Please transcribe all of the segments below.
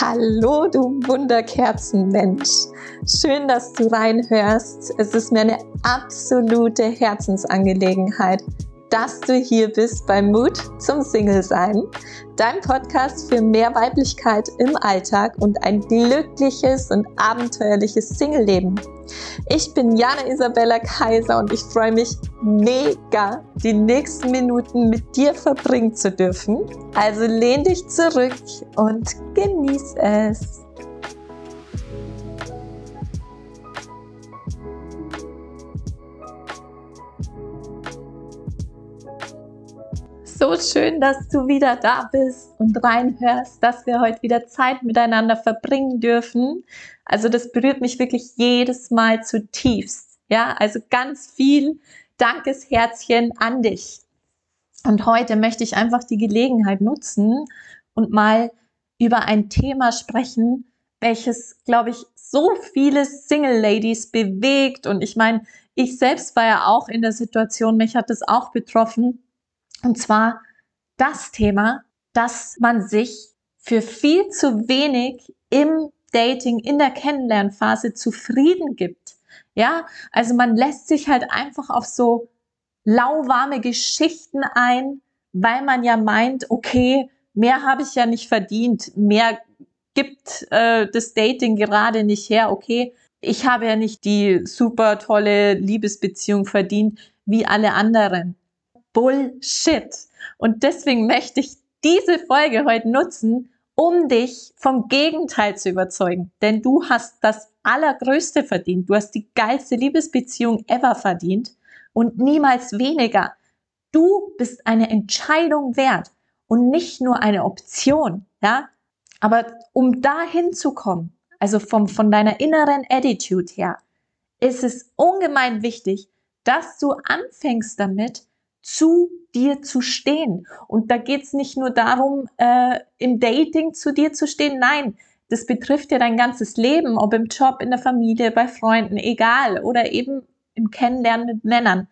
Hallo, du Wunderkerzenmensch. Schön, dass du reinhörst. Es ist mir eine absolute Herzensangelegenheit, dass du hier bist beim Mut zum Single-Sein, dein Podcast für mehr Weiblichkeit im Alltag und ein glückliches und abenteuerliches Single-Leben. Ich bin Jana Isabella Kaiser und ich freue mich mega, die nächsten Minuten mit dir verbringen zu dürfen. Also lehn dich zurück und genieß es. So schön, dass du wieder da bist und reinhörst, dass wir heute wieder Zeit miteinander verbringen dürfen. Also das berührt mich wirklich jedes Mal zutiefst. Ja, also ganz viel Dankesherzchen an dich. Und heute möchte ich einfach die Gelegenheit nutzen und mal über ein Thema sprechen, welches, glaube ich, so viele Single Ladies bewegt. Und ich meine, ich selbst war ja auch in der Situation, mich hat es auch betroffen. Und zwar das Thema, dass man sich für viel zu wenig im Dating, in der Kennenlernphase zufrieden gibt. Ja, also man lässt sich halt einfach auf so lauwarme Geschichten ein, weil man ja meint, okay, mehr habe ich ja nicht verdient, mehr gibt äh, das Dating gerade nicht her, okay, ich habe ja nicht die super tolle Liebesbeziehung verdient wie alle anderen. Bullshit. Und deswegen möchte ich diese Folge heute nutzen, um dich vom Gegenteil zu überzeugen. Denn du hast das Allergrößte verdient. Du hast die geilste Liebesbeziehung ever verdient und niemals weniger. Du bist eine Entscheidung wert und nicht nur eine Option, ja? Aber um dahin zu kommen, also vom, von deiner inneren Attitude her, ist es ungemein wichtig, dass du anfängst damit, zu dir zu stehen. Und da geht's nicht nur darum, äh, im Dating zu dir zu stehen. Nein, das betrifft ja dein ganzes Leben, ob im Job, in der Familie, bei Freunden, egal, oder eben im Kennenlernen mit Männern.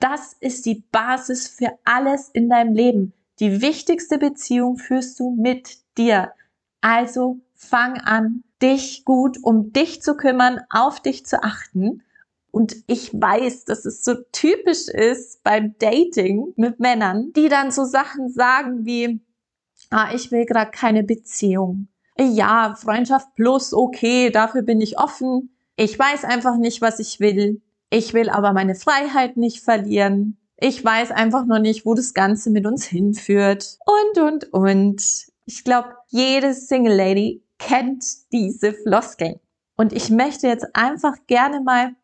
Das ist die Basis für alles in deinem Leben. Die wichtigste Beziehung führst du mit dir. Also fang an, dich gut um dich zu kümmern, auf dich zu achten und ich weiß, dass es so typisch ist beim Dating mit Männern, die dann so Sachen sagen wie, ah, ich will gerade keine Beziehung. Ja, Freundschaft plus, okay, dafür bin ich offen. Ich weiß einfach nicht, was ich will. Ich will aber meine Freiheit nicht verlieren. Ich weiß einfach noch nicht, wo das Ganze mit uns hinführt. Und, und, und. Ich glaube, jede Single Lady kennt diese Floskeln. Und ich möchte jetzt einfach gerne mal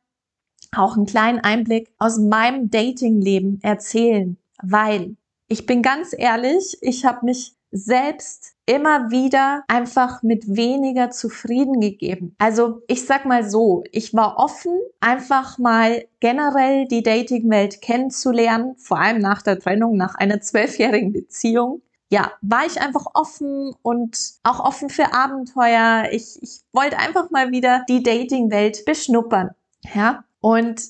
auch einen kleinen Einblick aus meinem Dating-Leben erzählen, weil ich bin ganz ehrlich, ich habe mich selbst immer wieder einfach mit weniger zufrieden gegeben. Also ich sag mal so, ich war offen, einfach mal generell die Dating-Welt kennenzulernen, vor allem nach der Trennung, nach einer zwölfjährigen Beziehung. Ja, war ich einfach offen und auch offen für Abenteuer. Ich, ich wollte einfach mal wieder die Dating-Welt beschnuppern. Ja, und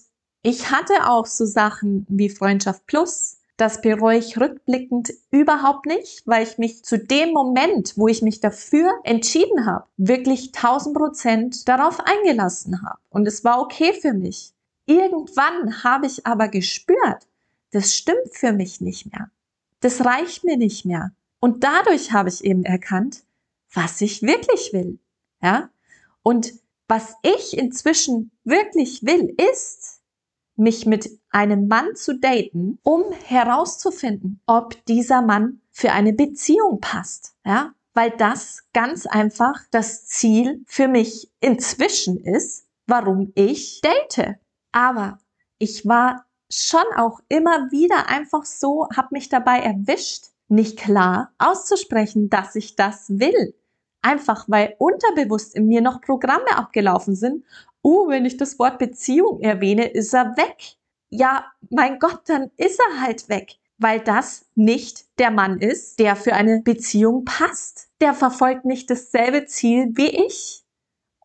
ich hatte auch so Sachen wie Freundschaft Plus. Das bereue ich rückblickend überhaupt nicht, weil ich mich zu dem Moment, wo ich mich dafür entschieden habe, wirklich 1000 Prozent darauf eingelassen habe. Und es war okay für mich. Irgendwann habe ich aber gespürt, das stimmt für mich nicht mehr. Das reicht mir nicht mehr. Und dadurch habe ich eben erkannt, was ich wirklich will. Ja? Und was ich inzwischen wirklich will, ist, mich mit einem Mann zu daten, um herauszufinden, ob dieser Mann für eine Beziehung passt. Ja, weil das ganz einfach das Ziel für mich inzwischen ist, warum ich date. Aber ich war schon auch immer wieder einfach so, habe mich dabei erwischt, nicht klar auszusprechen, dass ich das will. Einfach weil unterbewusst in mir noch Programme abgelaufen sind. Oh, wenn ich das Wort Beziehung erwähne, ist er weg. Ja, mein Gott, dann ist er halt weg. Weil das nicht der Mann ist, der für eine Beziehung passt. Der verfolgt nicht dasselbe Ziel wie ich.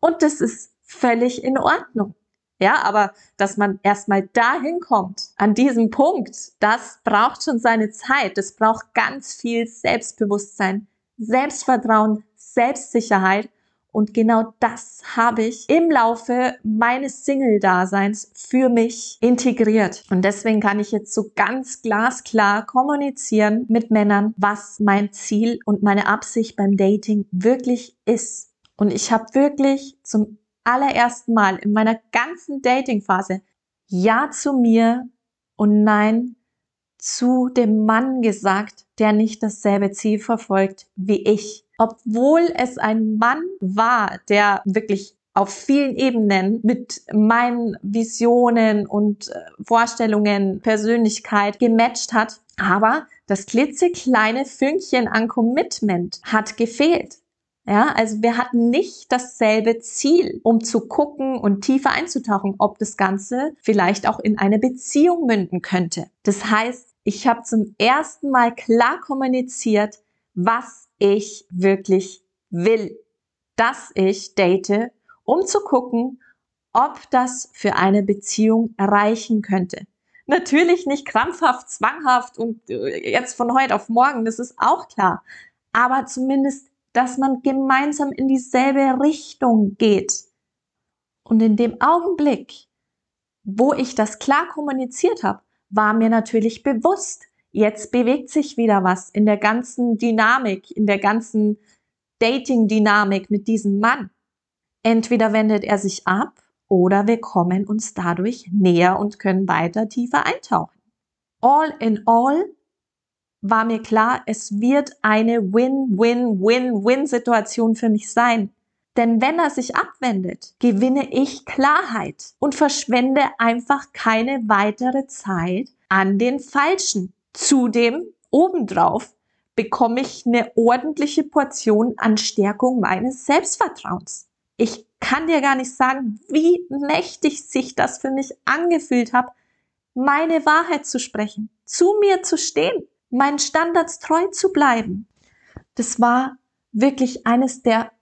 Und das ist völlig in Ordnung. Ja, aber dass man erstmal dahin kommt, an diesem Punkt, das braucht schon seine Zeit. Das braucht ganz viel Selbstbewusstsein, Selbstvertrauen, Selbstsicherheit und genau das habe ich im Laufe meines Single-Daseins für mich integriert. Und deswegen kann ich jetzt so ganz glasklar kommunizieren mit Männern, was mein Ziel und meine Absicht beim Dating wirklich ist. Und ich habe wirklich zum allerersten Mal in meiner ganzen Dating-Phase Ja zu mir und Nein zu dem Mann gesagt, der nicht dasselbe Ziel verfolgt wie ich. Obwohl es ein Mann war, der wirklich auf vielen Ebenen mit meinen Visionen und äh, Vorstellungen, Persönlichkeit gematcht hat. Aber das klitzekleine Fünkchen an Commitment hat gefehlt. Ja, also wir hatten nicht dasselbe Ziel, um zu gucken und tiefer einzutauchen, ob das Ganze vielleicht auch in eine Beziehung münden könnte. Das heißt, ich habe zum ersten Mal klar kommuniziert, was ich wirklich will. Dass ich date, um zu gucken, ob das für eine Beziehung reichen könnte. Natürlich nicht krampfhaft, zwanghaft und äh, jetzt von heute auf morgen, das ist auch klar. Aber zumindest, dass man gemeinsam in dieselbe Richtung geht. Und in dem Augenblick, wo ich das klar kommuniziert habe, war mir natürlich bewusst, jetzt bewegt sich wieder was in der ganzen Dynamik, in der ganzen Dating-Dynamik mit diesem Mann. Entweder wendet er sich ab oder wir kommen uns dadurch näher und können weiter tiefer eintauchen. All in all war mir klar, es wird eine Win-Win-Win-Win-Situation für mich sein. Denn wenn er sich abwendet, gewinne ich Klarheit und verschwende einfach keine weitere Zeit an den Falschen. Zudem, obendrauf, bekomme ich eine ordentliche Portion an Stärkung meines Selbstvertrauens. Ich kann dir gar nicht sagen, wie mächtig sich das für mich angefühlt hat, meine Wahrheit zu sprechen, zu mir zu stehen, meinen Standards treu zu bleiben. Das war wirklich eines der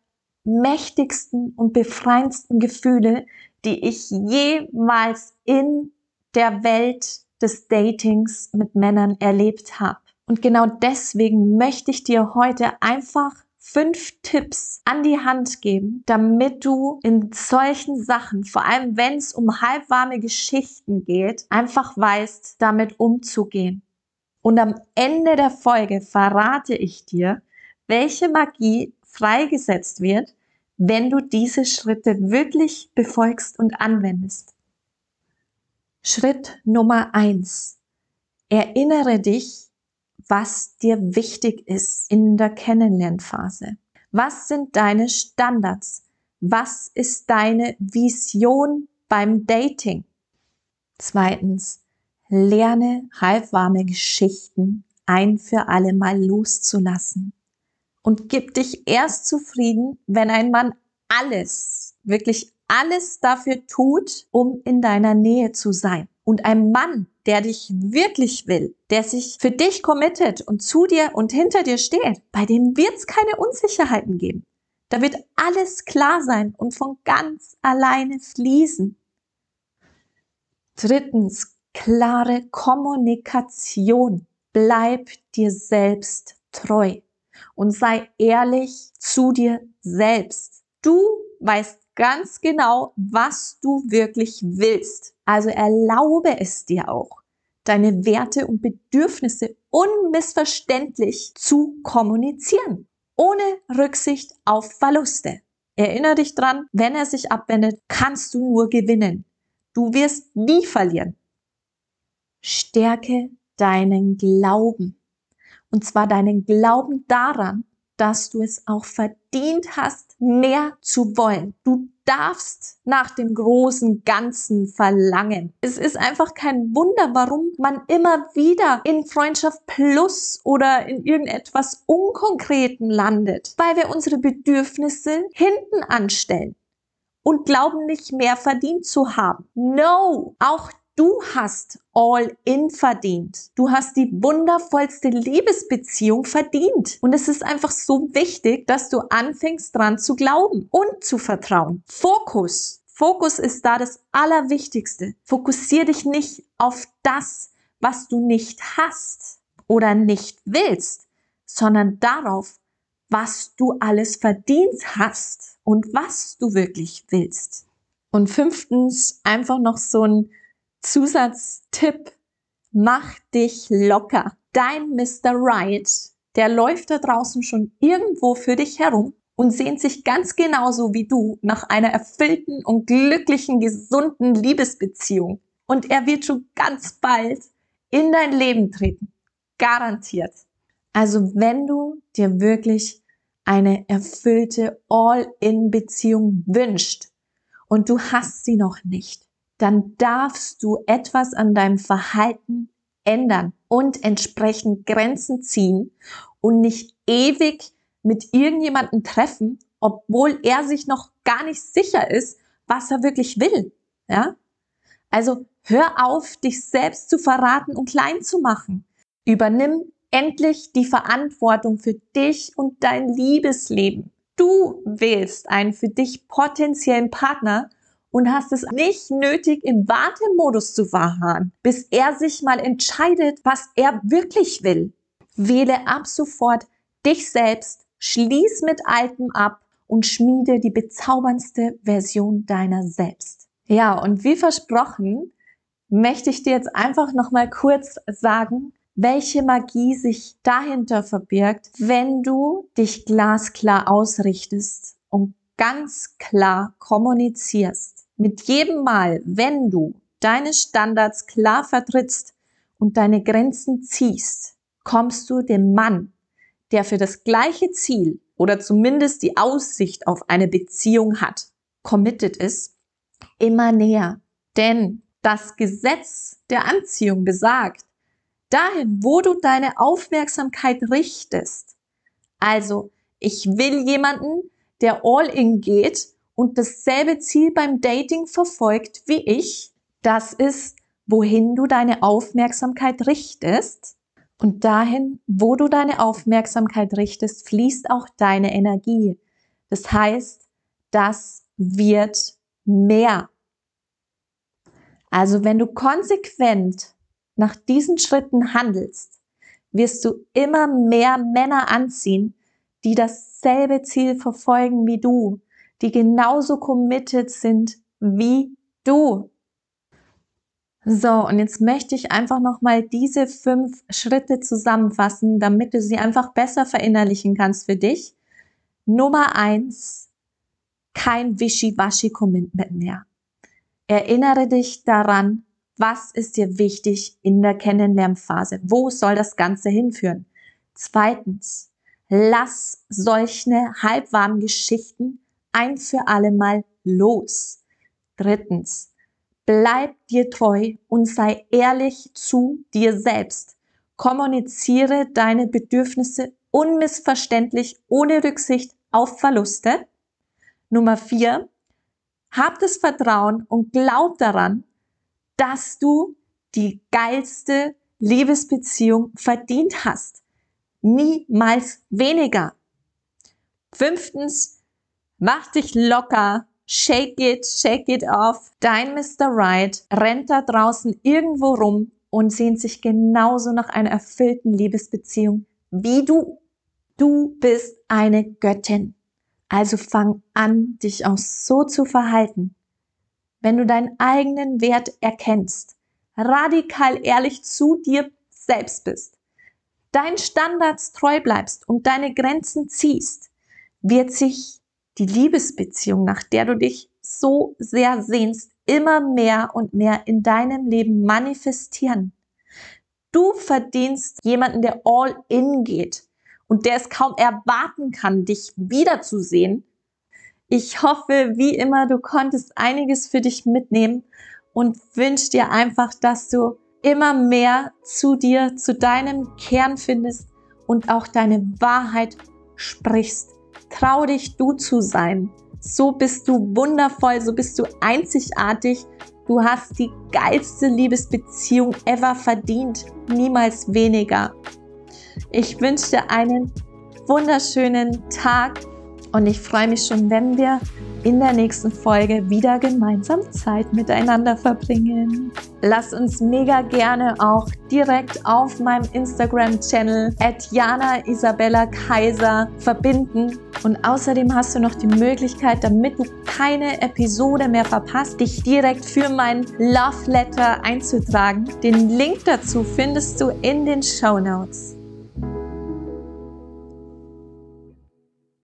mächtigsten und befreiendsten Gefühle, die ich jemals in der Welt des Datings mit Männern erlebt habe. Und genau deswegen möchte ich dir heute einfach fünf Tipps an die Hand geben, damit du in solchen Sachen, vor allem wenn es um halbwarme Geschichten geht, einfach weißt, damit umzugehen. Und am Ende der Folge verrate ich dir, welche Magie freigesetzt wird, wenn du diese Schritte wirklich befolgst und anwendest. Schritt Nummer eins: Erinnere dich, was dir wichtig ist in der Kennenlernphase. Was sind deine Standards? Was ist deine Vision beim Dating? Zweitens, lerne halbwarme Geschichten ein für alle Mal loszulassen und gib dich erst zufrieden, wenn ein Mann alles, wirklich alles dafür tut, um in deiner Nähe zu sein. Und ein Mann, der dich wirklich will, der sich für dich committet und zu dir und hinter dir steht, bei dem wird es keine Unsicherheiten geben. Da wird alles klar sein und von ganz alleine fließen. Drittens, klare Kommunikation. Bleib dir selbst treu und sei ehrlich zu dir selbst. Du weißt ganz genau, was du wirklich willst. Also erlaube es dir auch, deine Werte und Bedürfnisse unmissverständlich zu kommunizieren, ohne Rücksicht auf Verluste. Erinnere dich dran, wenn er sich abwendet, kannst du nur gewinnen. Du wirst nie verlieren. Stärke deinen Glauben. Und zwar deinen Glauben daran, dass du es auch verdient hast, mehr zu wollen. Du darfst nach dem großen Ganzen verlangen. Es ist einfach kein Wunder, warum man immer wieder in Freundschaft Plus oder in irgendetwas Unkonkreten landet, weil wir unsere Bedürfnisse hinten anstellen und glauben nicht mehr verdient zu haben. No, auch Du hast all in verdient. Du hast die wundervollste Liebesbeziehung verdient. Und es ist einfach so wichtig, dass du anfängst dran zu glauben und zu vertrauen. Fokus. Fokus ist da das Allerwichtigste. Fokussier dich nicht auf das, was du nicht hast oder nicht willst, sondern darauf, was du alles verdient hast und was du wirklich willst. Und fünftens, einfach noch so ein Zusatztipp. Mach dich locker. Dein Mr. Right, der läuft da draußen schon irgendwo für dich herum und sehnt sich ganz genauso wie du nach einer erfüllten und glücklichen, gesunden Liebesbeziehung. Und er wird schon ganz bald in dein Leben treten. Garantiert. Also wenn du dir wirklich eine erfüllte All-in-Beziehung wünscht und du hast sie noch nicht, dann darfst du etwas an deinem Verhalten ändern und entsprechend Grenzen ziehen und nicht ewig mit irgendjemandem treffen, obwohl er sich noch gar nicht sicher ist, was er wirklich will. Ja? Also hör auf, dich selbst zu verraten und klein zu machen. Übernimm endlich die Verantwortung für dich und dein Liebesleben. Du wählst einen für dich potenziellen Partner und hast es nicht nötig, im Wartemodus zu verharren, bis er sich mal entscheidet, was er wirklich will. Wähle ab sofort dich selbst, schließ mit Altem ab und schmiede die bezauberndste Version deiner selbst. Ja, und wie versprochen, möchte ich dir jetzt einfach nochmal kurz sagen, welche Magie sich dahinter verbirgt, wenn du dich glasklar ausrichtest und ganz klar kommunizierst. Mit jedem Mal, wenn du deine Standards klar vertrittst und deine Grenzen ziehst, kommst du dem Mann, der für das gleiche Ziel oder zumindest die Aussicht auf eine Beziehung hat, committed ist, immer näher. Denn das Gesetz der Anziehung besagt, dahin, wo du deine Aufmerksamkeit richtest. Also, ich will jemanden, der all in geht und dasselbe Ziel beim Dating verfolgt wie ich. Das ist, wohin du deine Aufmerksamkeit richtest. Und dahin, wo du deine Aufmerksamkeit richtest, fließt auch deine Energie. Das heißt, das wird mehr. Also wenn du konsequent nach diesen Schritten handelst, wirst du immer mehr Männer anziehen, die dasselbe Ziel verfolgen wie du, die genauso committed sind wie du. So, und jetzt möchte ich einfach nochmal diese fünf Schritte zusammenfassen, damit du sie einfach besser verinnerlichen kannst für dich. Nummer eins, kein Wischiwaschi-Commitment mehr. Erinnere dich daran, was ist dir wichtig in der Kennenlernphase? Wo soll das Ganze hinführen? Zweitens, lass solche halbwarmen Geschichten ein für alle Mal los. Drittens, bleib dir treu und sei ehrlich zu dir selbst. Kommuniziere deine Bedürfnisse unmissverständlich ohne Rücksicht auf Verluste. Nummer vier, hab das Vertrauen und glaub daran, dass du die geilste Liebesbeziehung verdient hast. Niemals weniger. Fünftens, mach dich locker, shake it, shake it off. Dein Mr. Right rennt da draußen irgendwo rum und sehnt sich genauso nach einer erfüllten Liebesbeziehung wie du. Du bist eine Göttin. Also fang an, dich auch so zu verhalten, wenn du deinen eigenen Wert erkennst, radikal ehrlich zu dir selbst bist, deinen Standards treu bleibst und deine Grenzen ziehst, wird sich die Liebesbeziehung, nach der du dich so sehr sehnst, immer mehr und mehr in deinem Leben manifestieren. Du verdienst jemanden, der all in geht und der es kaum erwarten kann, dich wiederzusehen ich hoffe, wie immer, du konntest einiges für dich mitnehmen und wünsche dir einfach, dass du immer mehr zu dir, zu deinem Kern findest und auch deine Wahrheit sprichst. Trau dich, du zu sein. So bist du wundervoll, so bist du einzigartig. Du hast die geilste Liebesbeziehung ever verdient, niemals weniger. Ich wünsche dir einen wunderschönen Tag und ich freue mich schon, wenn wir in der nächsten Folge wieder gemeinsam Zeit miteinander verbringen. Lass uns mega gerne auch direkt auf meinem Instagram-Channel Jana Isabella Kaiser verbinden. Und außerdem hast du noch die Möglichkeit, damit du keine Episode mehr verpasst, dich direkt für mein Love Letter einzutragen. Den Link dazu findest du in den Show Notes.